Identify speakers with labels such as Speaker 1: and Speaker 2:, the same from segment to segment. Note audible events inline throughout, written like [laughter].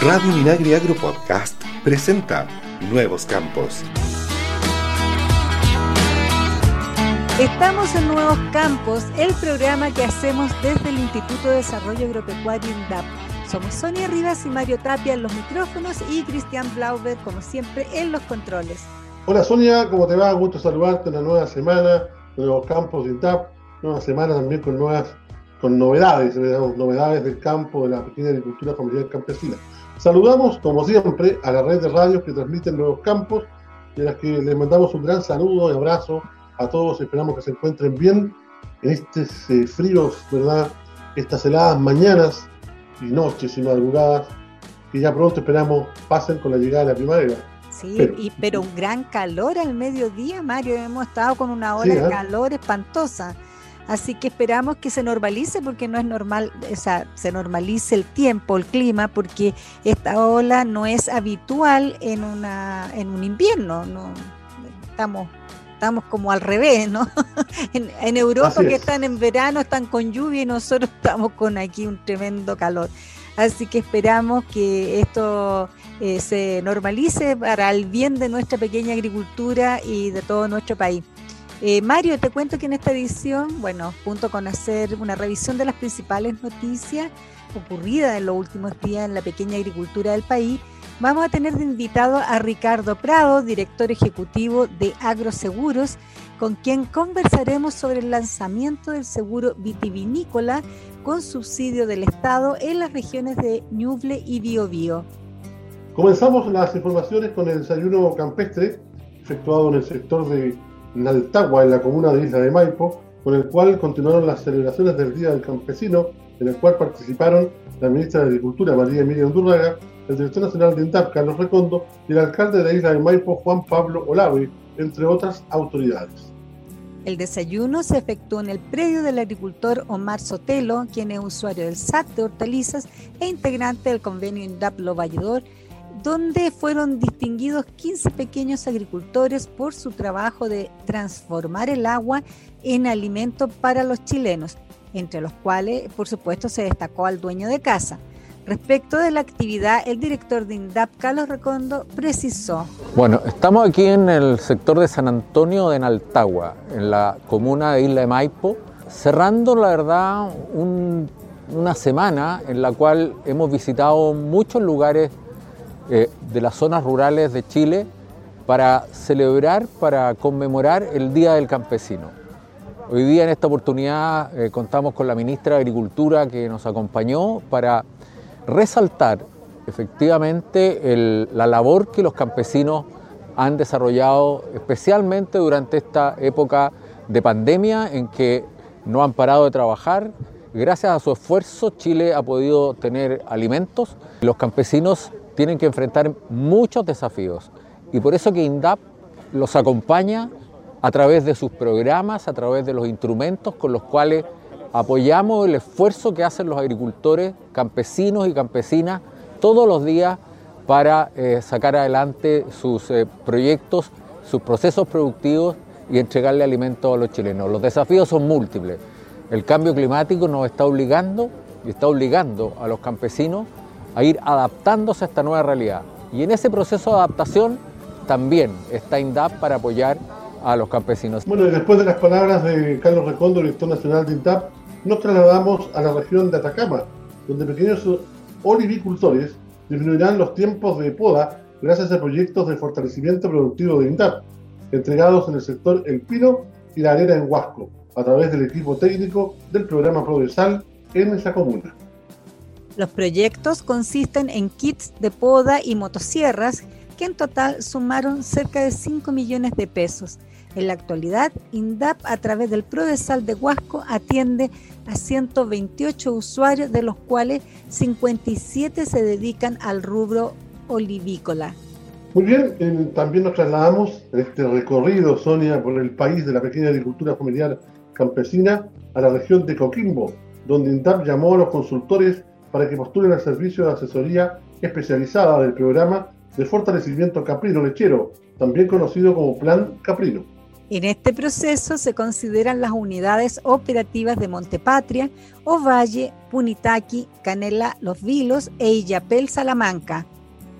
Speaker 1: Radio Minagri Agro Podcast presenta Nuevos Campos.
Speaker 2: Estamos en Nuevos Campos, el programa que hacemos desde el Instituto de Desarrollo Agropecuario INDAP. Somos Sonia Rivas y Mario Tapia en los micrófonos y Cristian Blauber, como siempre, en los controles.
Speaker 3: Hola Sonia, ¿cómo te va? Gusto saludarte en la nueva semana, Nuevos Campos de INDAP, nueva semana también con nuevas con novedades, novedades del campo de la pequeña agricultura familiar campesina. Saludamos, como siempre, a la red de radios que transmiten Nuevos Campos y a las que les mandamos un gran saludo y abrazo a todos. Esperamos que se encuentren bien en estos eh, fríos, ¿verdad? Estas heladas mañanas y noches y madrugadas que ya pronto esperamos pasen con la llegada de la primavera.
Speaker 2: Sí, y, pero un gran calor al mediodía, Mario. Hemos estado con una ola de ¿eh? calor espantosa. Así que esperamos que se normalice porque no es normal, o sea, se normalice el tiempo, el clima, porque esta ola no es habitual en una en un invierno, no estamos estamos como al revés, ¿no? [laughs] en, Europa que están en verano están con lluvia y nosotros [laughs] estamos con aquí un tremendo calor. Así que esperamos que esto eh, se normalice para el bien de nuestra pequeña agricultura y de todo nuestro país. Eh, Mario, te cuento que en esta edición, bueno, junto con hacer una revisión de las principales noticias ocurridas en los últimos días en la pequeña agricultura del país, vamos a tener de invitado a Ricardo Prado, director ejecutivo de Agroseguros, con quien conversaremos sobre el lanzamiento del seguro vitivinícola con subsidio del Estado en las regiones de Ñuble y Biobío.
Speaker 3: Comenzamos las informaciones con el desayuno campestre efectuado en el sector de Naltagua, en la comuna de Isla de Maipo, con el cual continuaron las celebraciones del Día del Campesino, en el cual participaron la ministra de Agricultura, María Emilia Undurraga, el director nacional de INDAP, Carlos Recondo, y el alcalde de Isla de Maipo, Juan Pablo Olave, entre otras autoridades.
Speaker 2: El desayuno se efectuó en el predio del agricultor Omar Sotelo, quien es usuario del SAT de hortalizas e integrante del convenio INDAP Lo Valledor, donde fueron distinguidos 15 pequeños agricultores por su trabajo de transformar el agua en alimento para los chilenos, entre los cuales, por supuesto, se destacó al dueño de casa. Respecto de la actividad, el director de INDAP, Carlos Recondo, precisó.
Speaker 4: Bueno, estamos aquí en el sector de San Antonio de Naltagua, en la comuna de Isla de Maipo, cerrando, la verdad, una semana en la cual hemos visitado muchos lugares eh, de las zonas rurales de Chile para celebrar, para conmemorar el Día del Campesino. Hoy día en esta oportunidad eh, contamos con la ministra de Agricultura que nos acompañó para resaltar efectivamente la labor que los campesinos han desarrollado especialmente durante esta época de pandemia en que no han parado de trabajar. Gracias a su esfuerzo Chile ha podido tener alimentos. Los campesinos tienen que enfrentar muchos desafíos y por eso que INDAP los acompaña a través de sus programas, a través de los instrumentos con los cuales apoyamos el esfuerzo que hacen los agricultores, campesinos y campesinas todos los días para eh, sacar adelante sus eh, proyectos, sus procesos productivos y entregarle alimento a los chilenos. Los desafíos son múltiples. El cambio climático nos está obligando y está obligando a los campesinos a ir adaptándose a esta nueva realidad. Y en ese proceso de adaptación también está INDAP para apoyar a los campesinos.
Speaker 3: Bueno, y después de las palabras de Carlos Recondo, director nacional de INDAP, nos trasladamos a la región de Atacama, donde pequeños olivicultores disminuirán los tiempos de poda gracias a proyectos de fortalecimiento productivo de INDAP, entregados en el sector El Pino y la arena en Huasco, a través del equipo técnico del programa Progresal en esa comuna.
Speaker 2: Los proyectos consisten en kits de poda y motosierras que en total sumaron cerca de 5 millones de pesos. En la actualidad, INDAP a través del Prodesal de Huasco atiende a 128 usuarios, de los cuales 57 se dedican al rubro olivícola.
Speaker 3: Muy bien, también nos trasladamos este recorrido, Sonia, por el país de la pequeña agricultura familiar campesina a la región de Coquimbo, donde INDAP llamó a los consultores para que postulen al servicio de asesoría especializada del programa de fortalecimiento caprino lechero, también conocido como Plan Caprino.
Speaker 2: En este proceso se consideran las unidades operativas de Montepatria, Ovalle, Punitaqui, Canela, Los Vilos e Illapel, Salamanca.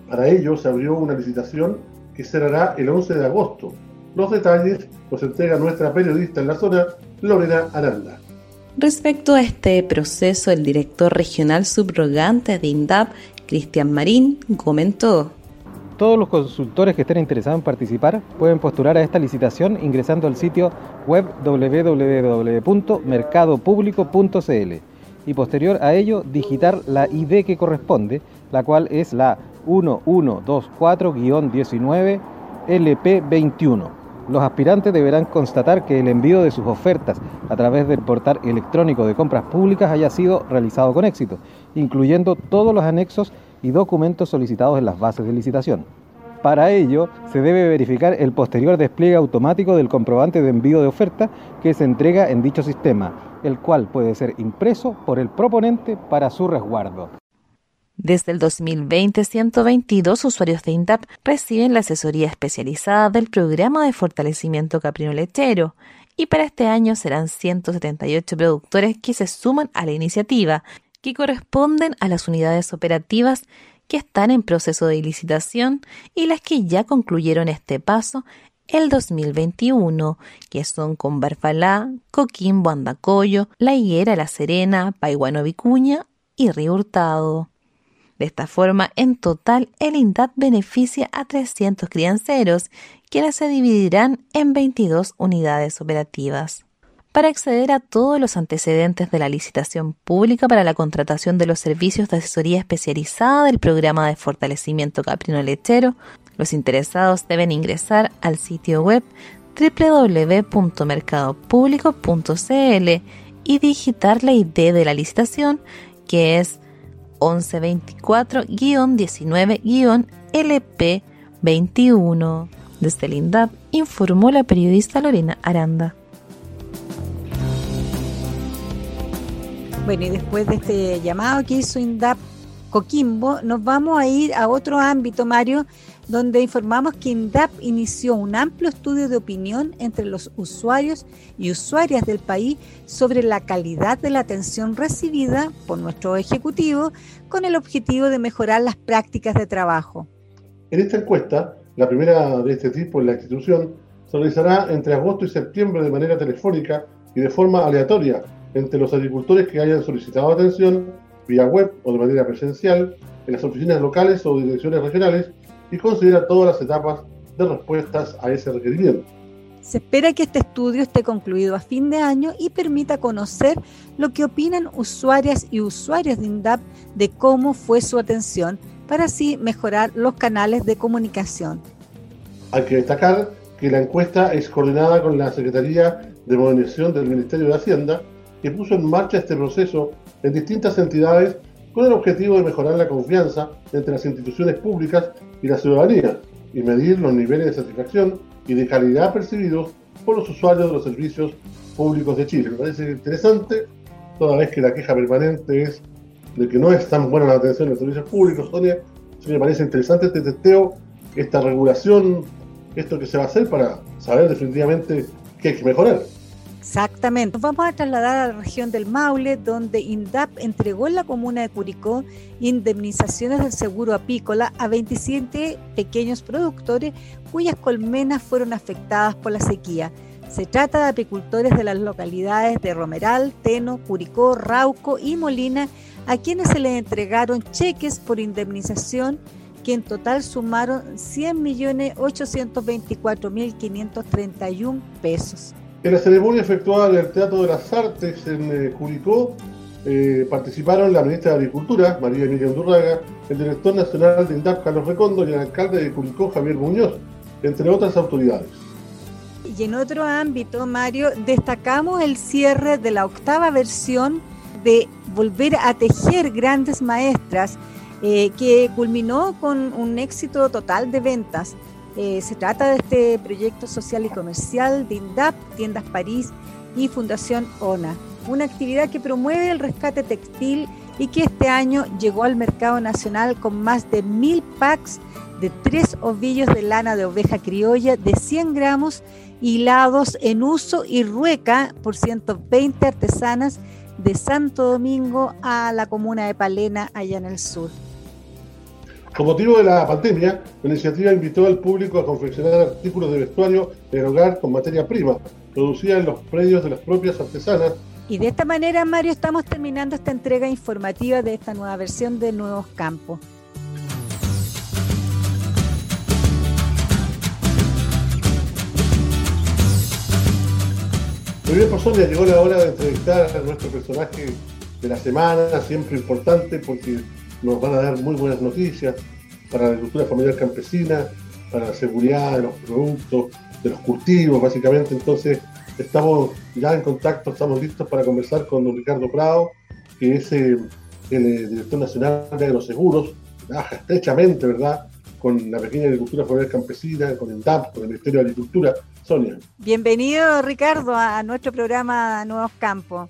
Speaker 3: Para ello se abrió una licitación que cerrará el 11 de agosto. Los detalles los entrega nuestra periodista en la zona, Lorena Aranda.
Speaker 5: Respecto a este proceso, el director regional subrogante de INDAP, Cristian Marín, comentó.
Speaker 6: Todos los consultores que estén interesados en participar pueden postular a esta licitación ingresando al sitio web www.mercadopublico.cl y posterior a ello digitar la ID que corresponde, la cual es la 1124-19 LP21. Los aspirantes deberán constatar que el envío de sus ofertas a través del portal electrónico de compras públicas haya sido realizado con éxito, incluyendo todos los anexos y documentos solicitados en las bases de licitación. Para ello, se debe verificar el posterior despliegue automático del comprobante de envío de oferta que se entrega en dicho sistema, el cual puede ser impreso por el proponente para su resguardo.
Speaker 5: Desde el 2020, 122 usuarios de INDAP reciben la asesoría especializada del programa de fortalecimiento caprino lechero y para este año serán 178 productores que se suman a la iniciativa que corresponden a las unidades operativas que están en proceso de licitación y las que ya concluyeron este paso el 2021, que son con Barfalá, Coquimbo, Andacoyo, La Higuera, La Serena, Paiguano Vicuña y Río Hurtado. De esta forma, en total, el INDAP beneficia a 300 crianceros, quienes se dividirán en 22 unidades operativas. Para acceder a todos los antecedentes de la licitación pública para la contratación de los servicios de asesoría especializada del programa de fortalecimiento caprino lechero, los interesados deben ingresar al sitio web www.mercadopublico.cl y digitar la ID de la licitación que es 1124-19-LP21. Desde el INDAP informó la periodista Lorena Aranda.
Speaker 2: Bueno, y después de este llamado que hizo INDAP Coquimbo, nos vamos a ir a otro ámbito, Mario, donde informamos que INDAP inició un amplio estudio de opinión entre los usuarios y usuarias del país sobre la calidad de la atención recibida por nuestro ejecutivo con el objetivo de mejorar las prácticas de trabajo.
Speaker 3: En esta encuesta, la primera de este tipo en la institución, se realizará entre agosto y septiembre de manera telefónica y de forma aleatoria entre los agricultores que hayan solicitado atención vía web o de manera presencial en las oficinas locales o direcciones regionales y considera todas las etapas de respuestas a ese requerimiento.
Speaker 2: Se espera que este estudio esté concluido a fin de año y permita conocer lo que opinan usuarias y usuarios de INDAP de cómo fue su atención para así mejorar los canales de comunicación.
Speaker 3: Hay que destacar que la encuesta es coordinada con la Secretaría de Modernización del Ministerio de Hacienda que puso en marcha este proceso en distintas entidades con el objetivo de mejorar la confianza entre las instituciones públicas y la ciudadanía y medir los niveles de satisfacción y de calidad percibidos por los usuarios de los servicios públicos de Chile. Me parece interesante, toda vez que la queja permanente es de que no es tan buena la atención de los servicios públicos, Sonia, me parece interesante este testeo, esta regulación, esto que se va a hacer para saber definitivamente qué hay que mejorar.
Speaker 2: Exactamente. Nos vamos a trasladar a la región del Maule, donde INDAP entregó en la comuna de Curicó indemnizaciones del seguro apícola a 27 pequeños productores cuyas colmenas fueron afectadas por la sequía. Se trata de apicultores de las localidades de Romeral, Teno, Curicó, Rauco y Molina, a quienes se les entregaron cheques por indemnización que en total sumaron 100.824.531 pesos.
Speaker 3: En la ceremonia efectuada en el Teatro de las Artes en eh, Curicó eh, participaron la ministra de Agricultura, María Emilia Undurraga, el director nacional de INDAP, Carlos Recondo, y el alcalde de Curicó, Javier Muñoz, entre otras autoridades.
Speaker 2: Y en otro ámbito, Mario, destacamos el cierre de la octava versión de Volver a Tejer Grandes Maestras, eh, que culminó con un éxito total de ventas. Eh, se trata de este proyecto social y comercial de INDAP, Tiendas París y Fundación ONA, una actividad que promueve el rescate textil y que este año llegó al mercado nacional con más de mil packs de tres ovillos de lana de oveja criolla de 100 gramos hilados en uso y rueca por 120 artesanas de Santo Domingo a la comuna de Palena, allá en el sur.
Speaker 3: Con motivo de la pandemia, la iniciativa invitó al público a confeccionar artículos de vestuario en hogar con materia prima, producida en los predios de las propias artesanas.
Speaker 2: Y de esta manera, Mario, estamos terminando esta entrega informativa de esta nueva versión de Nuevos Campos.
Speaker 3: Muy bien, por Sonia, llegó la hora de entrevistar a nuestro personaje de la semana, siempre importante porque nos van a dar muy buenas noticias para la agricultura familiar campesina, para la seguridad de los productos, de los cultivos, básicamente. Entonces, estamos ya en contacto, estamos listos para conversar con don Ricardo Prado, que es eh, el eh, director nacional de agroseguros, trabaja estrechamente, ¿verdad?, con la pequeña agricultura familiar campesina, con el DAP, con el Ministerio de Agricultura. Sonia.
Speaker 2: Bienvenido, Ricardo, a nuestro programa Nuevos Campos.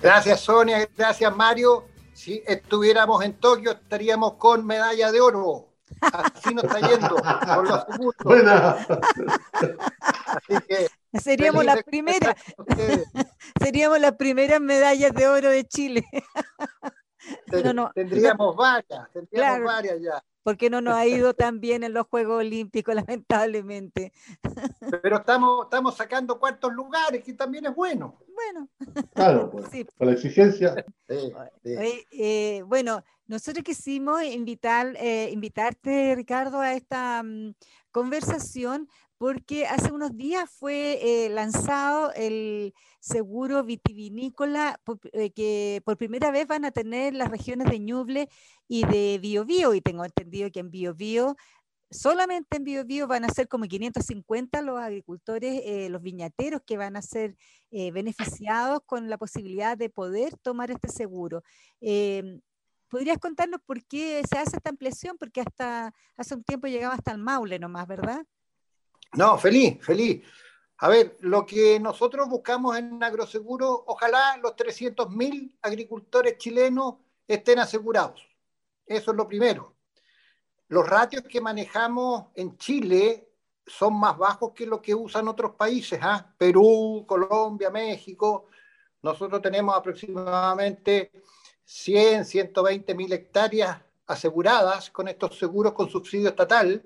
Speaker 7: Gracias, Sonia. Gracias, Mario. Si estuviéramos en Tokio, estaríamos con medalla de oro. Así nos está yendo, por
Speaker 2: seríamos las primeras. [laughs] seríamos las primeras medallas de oro de Chile. [laughs]
Speaker 7: Tendríamos varias, tendríamos varias ya
Speaker 2: porque no nos ha ido tan bien en los Juegos Olímpicos, lamentablemente.
Speaker 7: Pero estamos, estamos sacando cuartos lugares, que también es bueno.
Speaker 2: Bueno.
Speaker 3: Claro, pues, con la exigencia.
Speaker 2: Eh, bueno, nosotros quisimos invitar, eh, invitarte, Ricardo, a esta mm, conversación porque hace unos días fue eh, lanzado el seguro vitivinícola eh, que por primera vez van a tener las regiones de Ñuble y de Biobío y tengo entendido que en Biobío solamente en Biobío van a ser como 550 los agricultores, eh, los viñateros que van a ser beneficiados con la posibilidad de poder tomar este seguro. Em, ¿Podrías contarnos por qué se hace esta ampliación? Porque hasta hace un tiempo llegaba hasta el Maule nomás, ¿verdad?
Speaker 7: No, feliz, feliz. A ver, lo que nosotros buscamos en Agroseguro, ojalá los 300.000 agricultores chilenos estén asegurados. Eso es lo primero. Los ratios que manejamos en Chile son más bajos que lo que usan otros países, ¿ah? Perú, Colombia, México. Nosotros tenemos aproximadamente 100, 120 mil hectáreas aseguradas con estos seguros con subsidio estatal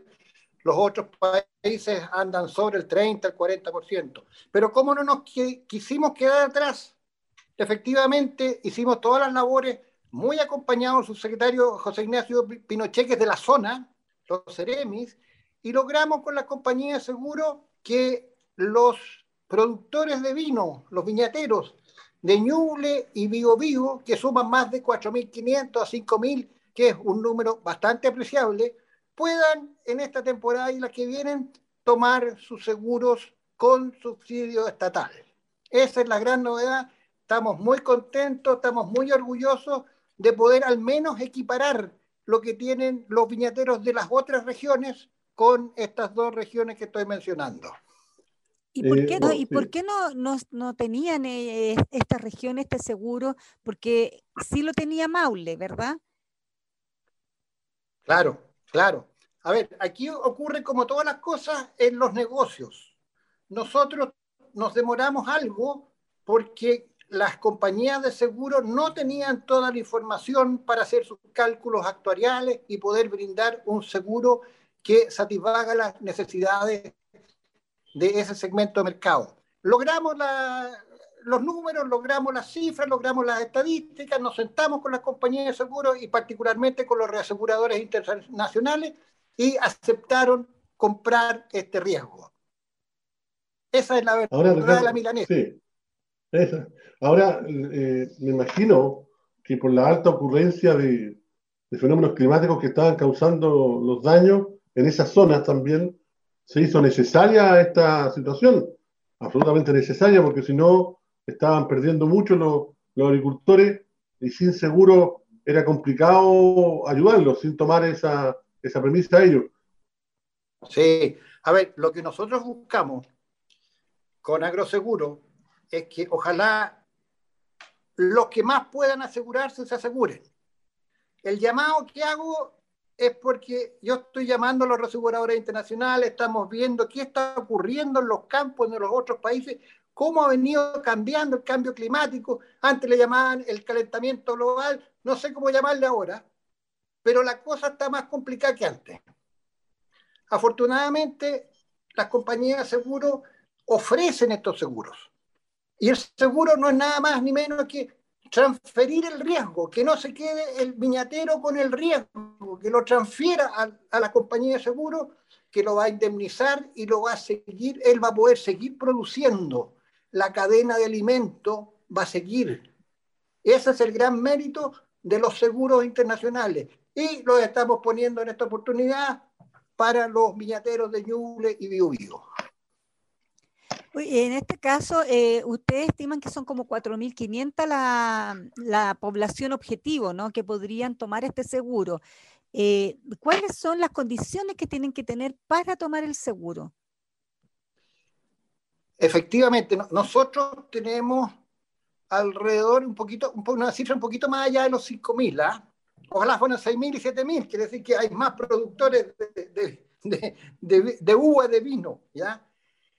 Speaker 7: los otros países andan sobre el 30, el 40%. Pero ¿cómo no nos quisimos quedar atrás? Efectivamente, hicimos todas las labores muy acompañados su secretario José Ignacio Pinocheques de la zona, los Ceremis, y logramos con la compañía de seguro que los productores de vino, los viñateros de Ñuble y Vigo, que suman más de 4.500 a 5.000, que es un número bastante apreciable, puedan en esta temporada y las que vienen tomar sus seguros con subsidio estatal. Esa es la gran novedad. Estamos muy contentos, estamos muy orgullosos de poder al menos equiparar lo que tienen los viñateros de las otras regiones con estas dos regiones que estoy mencionando.
Speaker 2: ¿Y por qué, no, ¿y por qué no, no, tenían eh, esta región este seguro? Porque sí lo tenía Maule, ¿verdad?
Speaker 7: Claro, claro. A ver, aquí ocurre como todas las cosas en los negocios. Nosotros nos demoramos algo porque las compañías de seguro no tenían toda la información para hacer sus cálculos actuariales y poder brindar un seguro que satisfaga las necesidades de ese segmento de mercado. Logramos los números, logramos las cifras, logramos las estadísticas, nos sentamos con las compañías de seguros y particularmente con los reaseguradores internacionales y aceptaron comprar este riesgo. Esa es la verdad de la milanesa. Sí.
Speaker 3: Ahora, eh, me imagino que por la alta ocurrencia de, fenómenos climáticos que estaban causando los daños en esas zonas también, se hizo necesaria esta situación, absolutamente necesaria, porque si no estaban perdiendo mucho los, los agricultores y sin seguro era complicado ayudarlos sin tomar esa, esa a ellos.
Speaker 7: Sí, a ver, lo que nosotros buscamos con Agroseguro es que ojalá los que más puedan asegurarse se aseguren. El llamado que hago es porque yo estoy llamando a los aseguradores internacionales, estamos viendo qué está ocurriendo en los campos de los otros países, cómo ha venido cambiando el cambio climático. Antes le llamaban el calentamiento global, no sé cómo llamarle ahora, pero la cosa está más complicada que antes. Afortunadamente, las compañías de seguros ofrecen estos seguros. Y el seguro no es nada más ni menos que transferir el riesgo, que no se quede el viñatero con el riesgo, que lo transfiera a, la compañía de seguro, que lo va a indemnizar y lo va a seguir, él va a poder seguir produciendo. La cadena de alimento va a seguir. Ese es el gran mérito de los seguros internacionales. Y lo estamos poniendo en esta oportunidad para los viñateros de Ñuble y Biobío.
Speaker 2: En este caso, eh, ustedes estiman que son como 4.500 la, la población objetivo, ¿no? Que podrían tomar este seguro. Eh, ¿Cuáles son las condiciones que tienen que tener para tomar el seguro?
Speaker 7: Efectivamente, nosotros tenemos alrededor un poquito, una cifra un poquito más allá de los 5.000, ¿ah? Ojalá fueran 6.000 y 7.000, quiere decir que hay más productores de, uva de vino, ¿ya?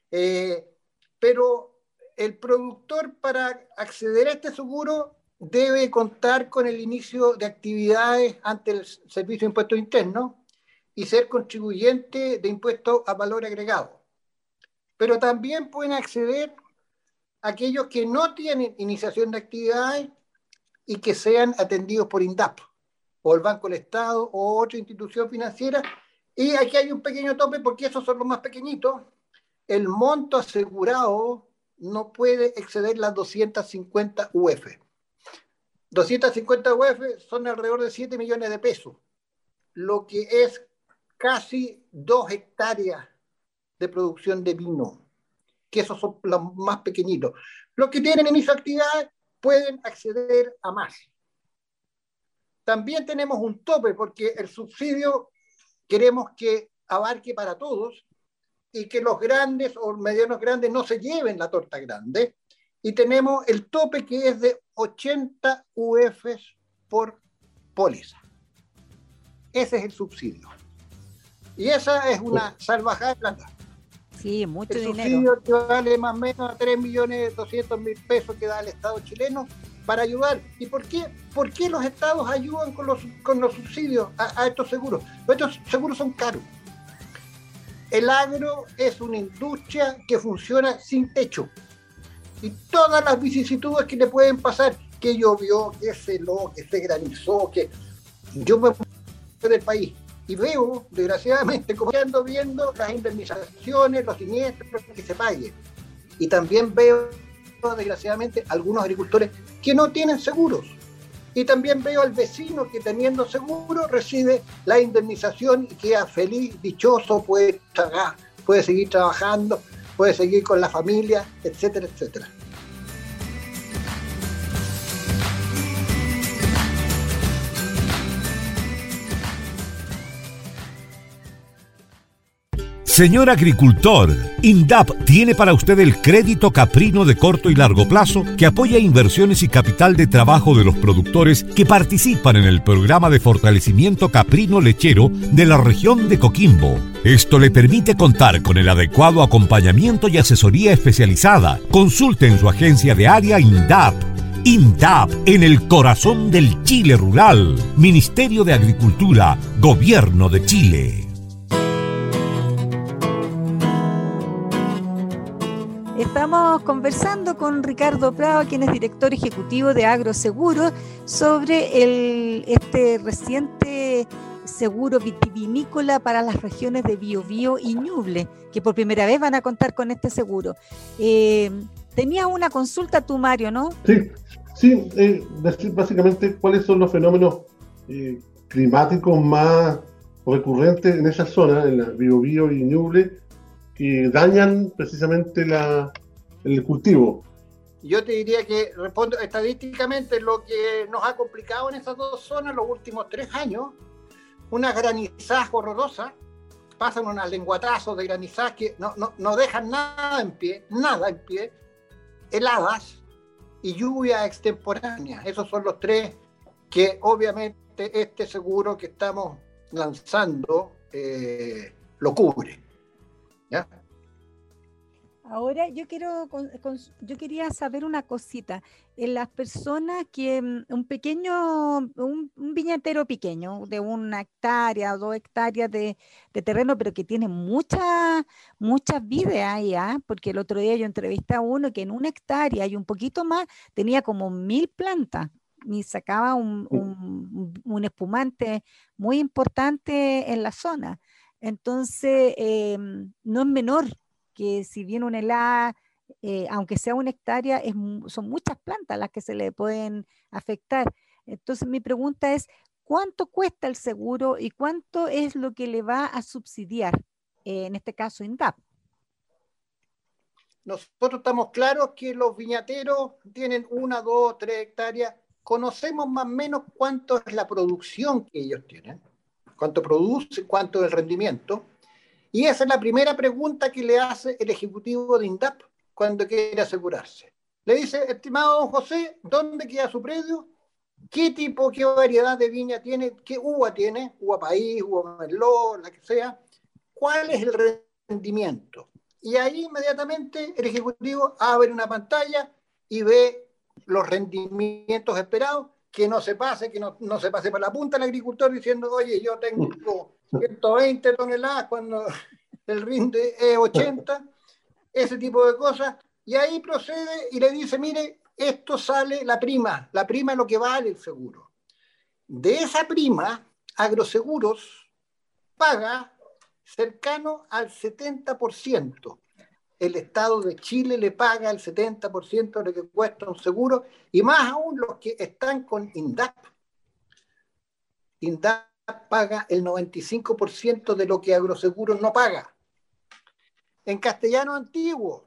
Speaker 7: Eh, pero el productor para acceder a este seguro debe contar con el inicio de actividades ante el Servicio de Impuestos Internos y ser contribuyente de impuestos a valor agregado. Pero también pueden acceder aquellos que no tienen iniciación de actividades y que sean atendidos por INDAP o el Banco del Estado o otra institución financiera. Y aquí hay un pequeño tope porque esos son los más pequeñitos el monto asegurado no puede exceder las 250 UF. 250 UF son alrededor de 7 millones de pesos, lo que es casi 2 hectáreas de producción de vino, que esos son los más pequeñitos. Los que tienen en esa actividad pueden acceder a más. También tenemos un tope porque el subsidio queremos que abarque para todos y que los grandes o medianos grandes no se lleven la torta grande. Y tenemos el tope que es de 80 UFs por póliza. Ese es el subsidio. Y esa es una salvajada de plata.
Speaker 2: Sí, mucho
Speaker 7: el
Speaker 2: dinero.
Speaker 7: subsidio que vale más o menos a 3 millones 200 mil pesos que da el Estado chileno para ayudar. ¿Y por qué, por qué los estados ayudan con los, con los subsidios a, estos seguros? Estos seguros son caros el agro es una industria que funciona sin techo. Y todas las vicisitudes que le pueden pasar, que llovió, que se lo, que se granizó, que yo me voy del país y veo, desgraciadamente, como ando viendo las indemnizaciones, los siniestros que se paguen. Y también veo, desgraciadamente, algunos agricultores que no tienen seguros y también veo al vecino que teniendo seguro recibe la indemnización y queda feliz, dichoso, puede, puede seguir trabajando, puede seguir con la familia, etcétera, etcétera.
Speaker 8: Señor agricultor, INDAP tiene para usted el crédito caprino de corto y largo plazo que apoya inversiones y capital de trabajo de los productores que participan en el programa de fortalecimiento caprino lechero de la región de Coquimbo. Esto le permite contar con el adecuado acompañamiento y asesoría especializada. Consulte en su agencia de área INDAP. INDAP en el corazón del Chile rural. Ministerio de Agricultura, Gobierno de Chile.
Speaker 2: Estamos conversando con Ricardo Prado, quien es director ejecutivo de Agroseguro, sobre el, este reciente seguro vitivinícola para las regiones de Biobío y Ñuble, que por primera vez van a contar con este seguro. Eh, tenías una consulta tú, Mario, ¿no?
Speaker 3: Sí, sí, eh, básicamente cuáles son los fenómenos eh, climáticos más recurrentes en esa zona, en la Biobío y Ñuble, que dañan precisamente el cultivo.
Speaker 7: Yo te diría que respondo estadísticamente lo que nos ha complicado en esas dos zonas los últimos tres años, unas granizadas horrorosas, pasan unas lenguatazos de granizadas que no, no, no dejan nada en pie, nada en pie, heladas, y lluvia extemporánea. Esos son los tres que obviamente este seguro que estamos lanzando eh, lo cubre. ¿Ya?
Speaker 2: Ahora yo quiero, yo quería saber una cosita. En las personas que mm, un pequeño, un, viñatero pequeño de una hectárea o dos hectáreas de, terreno, pero que tiene muchas muchas vidas ahí, ¿ah? porque el otro día yo entrevisté a uno que en una hectárea y un poquito más tenía como mil plantas y sacaba un, un, espumante muy importante en la zona. Entonces, em, no es menor que si bien un helada, eh, aunque sea una hectárea, son muchas plantas las que se le pueden afectar. Entonces mi pregunta es, ¿cuánto cuesta el seguro y cuánto es lo que le va a subsidiar, eh, en este caso INDAP?
Speaker 7: Nosotros estamos claros que los viñateros tienen una, dos, tres hectáreas. Conocemos más o menos cuánto es la producción que ellos tienen, cuánto produce, cuánto es el rendimiento. Y esa es la primera pregunta que le hace el ejecutivo de INDAP cuando quiere asegurarse. Le dice, estimado don José, ¿dónde queda su predio? ¿Qué tipo, qué variedad de viña tiene? ¿Qué uva tiene? Uva país, uva merlot, la que sea. ¿Cuál es el rendimiento? Y ahí inmediatamente el ejecutivo abre una pantalla y ve los rendimientos esperados, que no se pase, que no, no se pase para la punta el agricultor diciendo, oye, yo tengo 120 toneladas cuando el rinde es 80, ese tipo de cosas. Y ahí procede y le dice, mire, esto sale la prima, la prima es lo que vale el seguro. De esa prima, Agroseguros paga cercano al 70%. El Estado de Chile le paga el 70% de lo que cuesta un seguro y más aún los que están con INDAP. INDAP paga el 95% de lo que Agroseguros no paga. En castellano antiguo,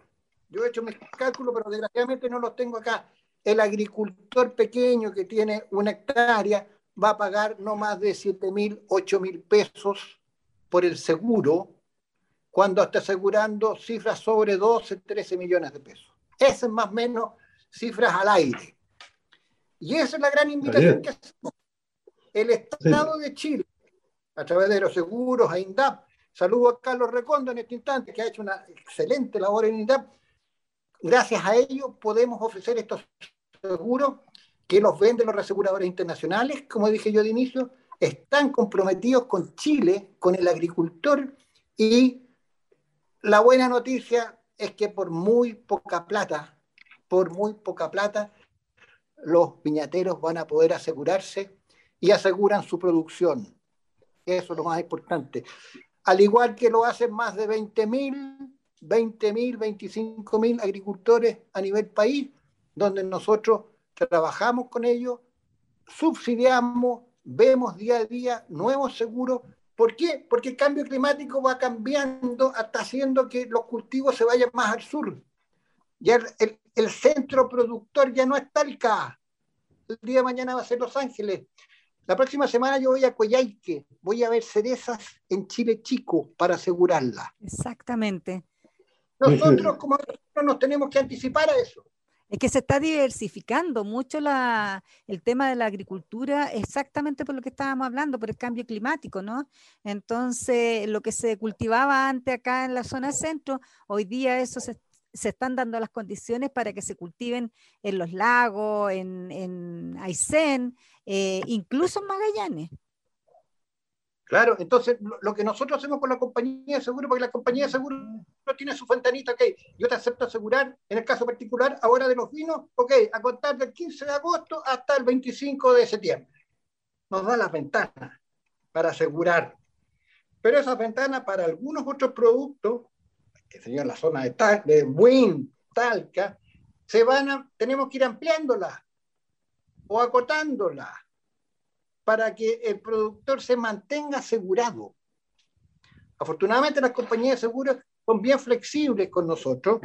Speaker 7: yo he hecho mis cálculos, pero desgraciadamente no los tengo acá. El agricultor pequeño que tiene una hectárea va a pagar no más de 7 mil, 8 mil pesos por el seguro, cuando está asegurando cifras sobre 12, 13 millones de pesos. Esas es más o menos cifras al aire. Y esa es la gran invitación que hacemos el Estado de Chile, a través de los seguros, a INDAP, saludo a Carlos Recondo en este instante, que ha hecho una excelente labor en INDAP. Gracias a ello podemos ofrecer estos seguros que los venden los aseguradores internacionales, como dije yo de inicio, están comprometidos con Chile, con el agricultor y la buena noticia es que por muy poca plata, por muy poca plata, los viñateros van a poder asegurarse y aseguran su producción. Eso es lo más importante. Al igual que lo hacen más de 20.000, 20.000, 25.000 agricultores a nivel país, donde nosotros trabajamos con ellos, subsidiamos, vemos día a día nuevos seguros. ¿Por qué? Porque el cambio climático va cambiando hasta haciendo que los cultivos se vayan más al sur. Ya el, el centro productor ya no es Talca. El día de mañana va a ser Los Ángeles. La próxima semana yo voy a Coyhaique, voy a ver cerezas en Chile Chico para asegurarla.
Speaker 2: Exactamente.
Speaker 7: Nosotros como nos tenemos que anticipar a eso.
Speaker 2: Es que se está diversificando mucho la, el tema de la agricultura, exactamente por lo que estábamos hablando, por el cambio climático, ¿no? Entonces, lo que se cultivaba antes acá en la zona centro, hoy día eso se, se están dando las condiciones para que se cultiven en los lagos, en, en Aysén, eh, incluso en Magallanes.
Speaker 7: Claro, entonces lo, que nosotros hacemos con la compañía de seguro, porque la compañía de seguro no tiene su ventanita, ok, yo te acepto asegurar, en el caso particular, ahora de los vinos, ok, a contar del 15 de agosto hasta el 25 de septiembre. Nos da las ventanas para asegurar. Pero esas ventanas para algunos otros productos que sería la zona de, tal, de Buin, Talca, se van a, tenemos que ir ampliándola o acotándola para que el productor se mantenga asegurado. Afortunadamente las compañías de seguros son bien flexibles con nosotros,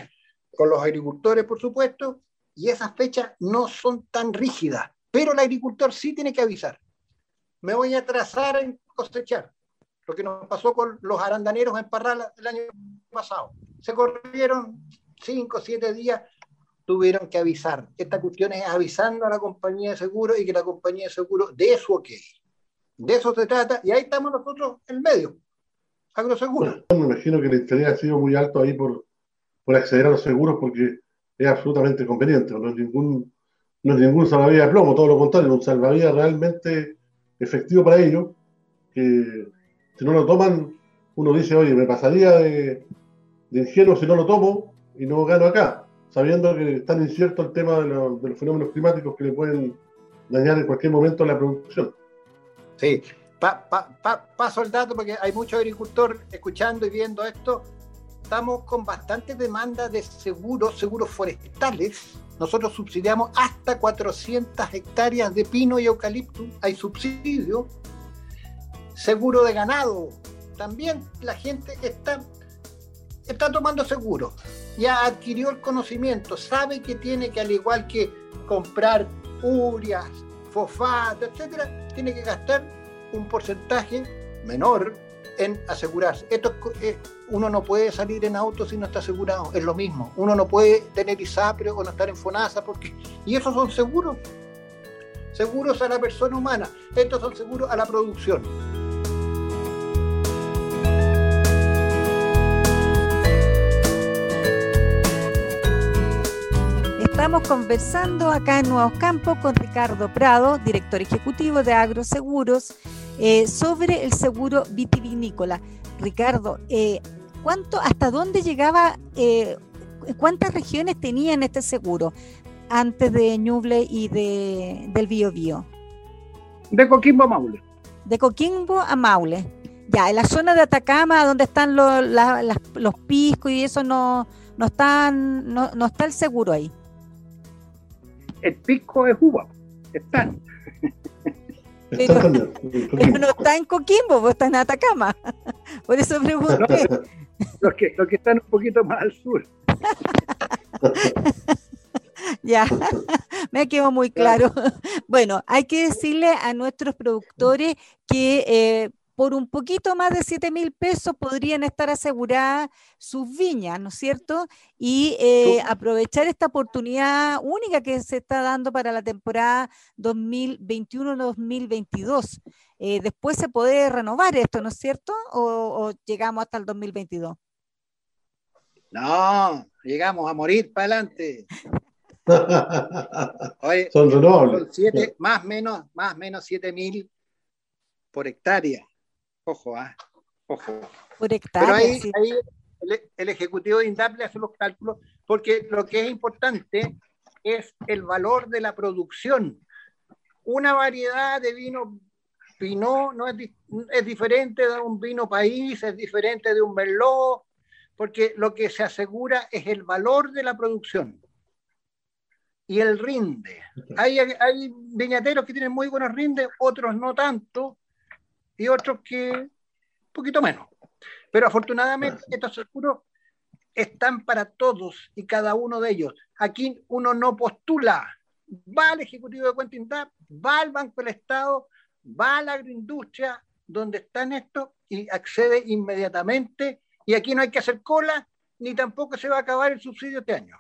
Speaker 7: con los agricultores por supuesto, y esas fechas no son tan rígidas, pero el agricultor sí tiene que avisar. Me voy a trazar en cosechar lo que nos pasó con los arandaneros en Parral el año pasado. Se corrieron cinco siete días tuvieron que avisar. Esta cuestión es avisando a la compañía de seguro y que la compañía de seguro dé su ok. De eso se trata y ahí estamos nosotros en medio. Agroseguro.
Speaker 3: me imagino que el interés ha sido muy alto ahí por, por acceder a los seguros porque es absolutamente conveniente. No es ningún, no es ningún salvavidas de plomo, todo lo contrario, un salvavidas realmente efectivo para ellos. Que si no lo toman, uno dice, oye, me pasaría de, de ingenuo si no lo tomo y no gano acá sabiendo que es tan incierto el tema de, los fenómenos climáticos que le pueden dañar en cualquier momento la producción.
Speaker 7: Sí, paso el dato porque hay mucho agricultor escuchando y viendo esto. Estamos con bastante demanda de seguros, seguros forestales. Nosotros subsidiamos hasta 400 hectáreas de pino y eucalipto. Hay subsidio. Seguro de ganado. También la gente está, está tomando seguro ya adquirió el conocimiento, sabe que tiene que, al igual que comprar urias, fosfato, etcétera, tiene que gastar un porcentaje menor en asegurarse. Esto eh, uno no puede salir en auto si no está asegurado, es lo mismo. Uno no puede tener ISAPRE o no estar en FONASA porque y esos son seguros. Seguros a la persona humana, estos son seguros a la producción.
Speaker 2: Estamos conversando acá en Nuevos Campos con Ricardo Prado, director ejecutivo de Agroseguros, eh, sobre el seguro vitivinícola. Ricardo, eh, ¿cuánto, hasta dónde llegaba, eh, cuántas regiones tenían este seguro antes de Ñuble y de, del Biobío?
Speaker 7: De Coquimbo a Maule.
Speaker 2: De Coquimbo a Maule. Ya, en la zona de Atacama, donde están los, los piscos y eso, no, no, están, no, no está el seguro ahí
Speaker 7: el pisco es uva. Están.
Speaker 2: Pero, [laughs] no está en Coquimbo, está en Atacama. [laughs] Por eso pregunté.
Speaker 7: los, que, los que están un poquito más al sur. [laughs]
Speaker 2: ya, me quedó muy claro. Bueno, hay que decirle a nuestros productores que eh, por un poquito más de 7 mil pesos podrían estar aseguradas sus viñas, ¿no es cierto? Y eh, aprovechar esta oportunidad única que se está dando para la temporada 2021-2022. Eh, después se puede renovar esto, ¿no es cierto? ¿O, llegamos hasta el 2022?
Speaker 7: No, llegamos a morir para adelante. [laughs]
Speaker 3: son renovables.
Speaker 7: más o menos, más menos 7 mil por hectárea. Ojo, ¿ah? Ojo.
Speaker 2: Por Pero
Speaker 7: ahí, el, ejecutivo de INDAP le hace los cálculos, porque lo que es importante es el valor de la producción. Una variedad de vino Pinot no es, es diferente de un vino país, es diferente de un merlot, porque lo que se asegura es el valor de la producción y el rinde. Hay, hay viñateros que tienen muy buenos rindes, otros no tanto, y otros que un poquito menos. Pero afortunadamente estos seguros están para todos y cada uno de ellos. Aquí uno no postula, va al Ejecutivo de Cuenta Intap, va al Banco del Estado, va a la agroindustria, donde están estos, y accede inmediatamente. Y aquí no hay que hacer cola, ni tampoco se va a acabar el subsidio este año.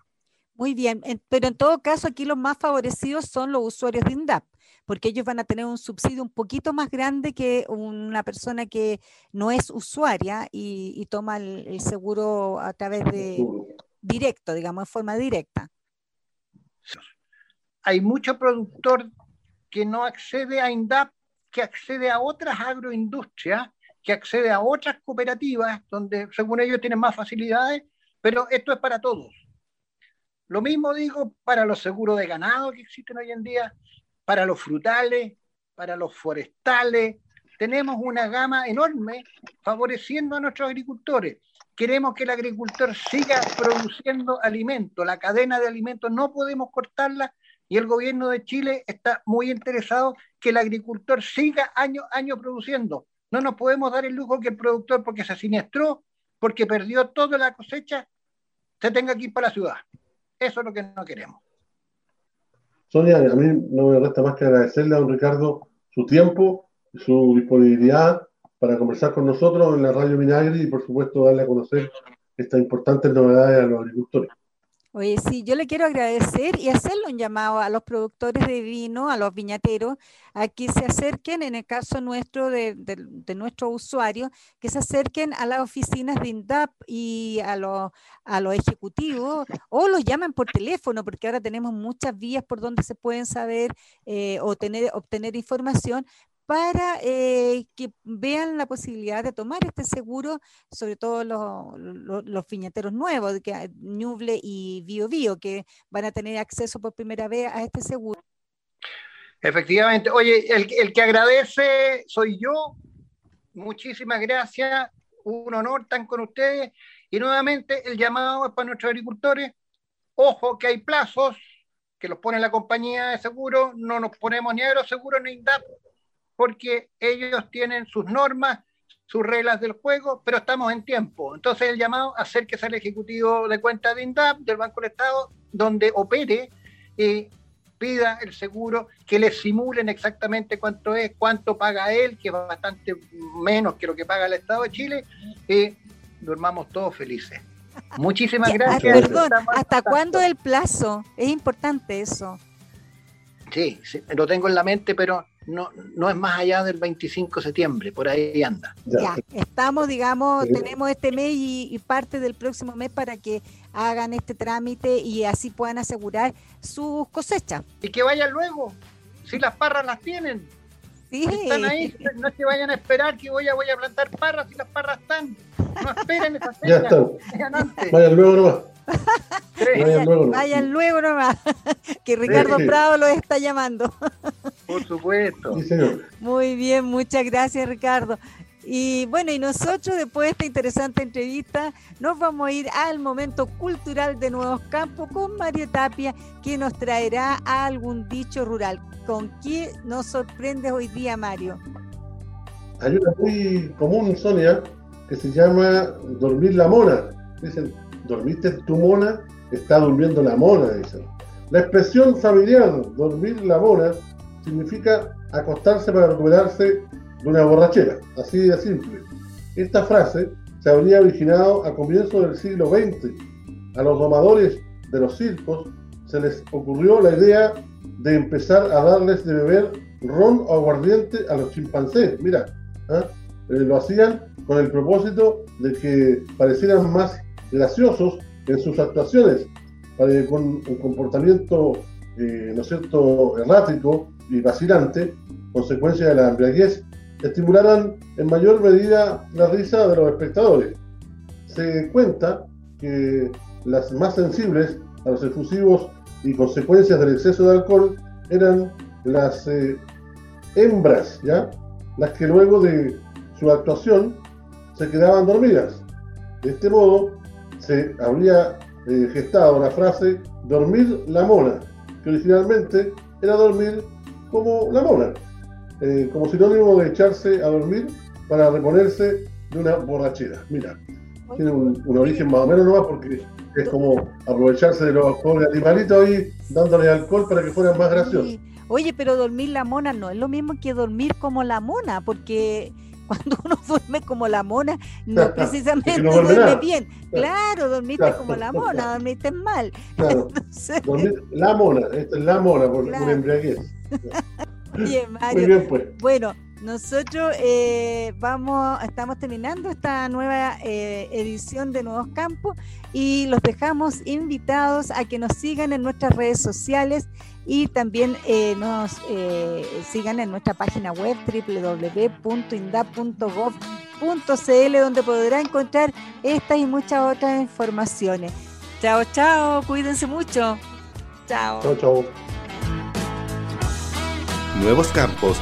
Speaker 2: Muy bien, pero en todo caso aquí los más favorecidos son los usuarios de INDAP porque ellos van a tener un subsidio un poquito más grande que una persona que no es usuaria y, toma el, seguro a través de directo, digamos, de forma directa.
Speaker 7: Hay mucho productor que no accede a INDAP, que accede a otras agroindustrias, que accede a otras cooperativas, donde según ellos tienen más facilidades, pero esto es para todos. Lo mismo digo para los seguros de ganado que existen hoy en día, para los frutales, para los forestales. Tenemos una gama enorme favoreciendo a nuestros agricultores. Queremos que el agricultor siga produciendo alimentos. La cadena de alimentos no podemos cortarla y el gobierno de Chile está muy interesado que el agricultor siga año a año produciendo. No nos podemos dar el lujo que el productor, porque se siniestró, porque perdió toda la cosecha, se tenga que ir para la ciudad. Eso es lo que no queremos.
Speaker 3: Sonia, a mí no me resta más que agradecerle a don Ricardo su tiempo, su disponibilidad para conversar con nosotros en la Radio Minagri y por supuesto darle a conocer estas importantes novedades a los agricultores.
Speaker 2: Oye, sí, yo le quiero agradecer y hacerle un llamado a los productores de vino, a los viñateros, a que se acerquen, en el caso nuestro, de, de, nuestros usuarios, que se acerquen a las oficinas de INDAP y a los, a los ejecutivos, o los llamen por teléfono, porque ahora tenemos muchas vías por donde se pueden saber eh, o tener, obtener información, para eh, que vean la posibilidad de tomar este seguro, sobre todo los, los, nuevos, que Ñuble y Bio Bio, que van a tener acceso por primera vez a este seguro.
Speaker 7: Efectivamente. Oye, el, que agradece soy yo. Muchísimas gracias. Un honor estar con ustedes. Y nuevamente el llamado es para nuestros agricultores. Ojo que hay plazos que los pone la compañía de seguro. No nos ponemos ni aeroseguro ni INDAP porque ellos tienen sus normas, sus reglas del juego, pero estamos en tiempo. Entonces el llamado a hacer que sea el ejecutivo de cuenta de INDAP, del Banco del Estado, donde opere y pida el seguro, que le simulen exactamente cuánto es, cuánto paga él, que es bastante menos que lo que paga el Estado de Chile, y durmamos todos felices. Muchísimas gracias.
Speaker 2: Perdón, ¿hasta cuándo el plazo? Es importante eso.
Speaker 7: Sí, sí, lo tengo en la mente, pero no, no es más allá del 25 de septiembre, por ahí anda.
Speaker 2: Ya, estamos, digamos, tenemos este mes y, parte del próximo mes para que hagan este trámite y así puedan asegurar sus cosechas.
Speaker 7: Y que vayan luego, si las parras las tienen. Sí. Están ahí, no se vayan a esperar que voy a, voy a plantar parras si las parras están. No esperen esa fecha. [laughs] [laughs]
Speaker 3: Vayan luego nomás.
Speaker 2: Vayan, luego, nomás. [laughs] que Ricardo Prado los está llamando.
Speaker 7: Por supuesto.
Speaker 2: Muy bien, muchas gracias Ricardo. Y bueno, y nosotros después de esta interesante entrevista nos vamos a ir al momento cultural de Nuevos Campos con Mario Tapia, que nos traerá algún dicho rural. ¿Con qué nos sorprende hoy día, Mario?
Speaker 3: Hay una muy común, Sonia, que se llama dormir la mona. Dicen, ¿dormiste tu mona? Está durmiendo la mona, dicen. La expresión familiar, dormir la mona, significa acostarse para recuperarse de una borrachera, así de simple. Esta frase se habría originado a comienzos del siglo XX. A los domadores de los circos se les ocurrió la idea de empezar a darles de beber ron o aguardiente a los chimpancés. Mira, ¿ah? eh, lo hacían con el propósito de que parecieran más graciosos en sus actuaciones, para con un comportamiento, eh, ¿no es cierto?, errático y vacilante, consecuencia de la embriaguez, estimularan en mayor medida la risa de los espectadores. Se cuenta que las más sensibles a los efusivos y consecuencias del exceso de alcohol eran las eh, hembras, ¿ya? Las que luego de su actuación se quedaban dormidas. De este modo, se habría eh, gestado la frase dormir la mona, que originalmente era dormir como la mona, eh, como sinónimo de echarse a dormir para reponerse de una borrachera. Mira, tiene un, origen más o menos nomás porque es como aprovecharse de los pobres animalitos ahí, dándoles alcohol para que fueran más graciosos.
Speaker 2: Oye, pero dormir la mona no es lo mismo que dormir como la mona, porque cuando uno duerme como la mona, no [laughs] precisamente duerme bien. Claro, dormiste como la mona, dormiste mal. [laughs]
Speaker 3: la mona, esto es la mona por claro. embriaguez. [laughs]
Speaker 2: Bien, Mario. Muy bien, pues. Bueno, nosotros eh, vamos, estamos terminando esta nueva eh, edición de Nuevos Campos y los dejamos invitados a que nos sigan en nuestras redes sociales y también eh, nos sigan en nuestra página web www.indap.gov.cl donde podrá encontrar estas y muchas otras informaciones. Chao, chao, cuídense mucho. Chao.
Speaker 3: Chao, chao.
Speaker 1: Nuevos Campos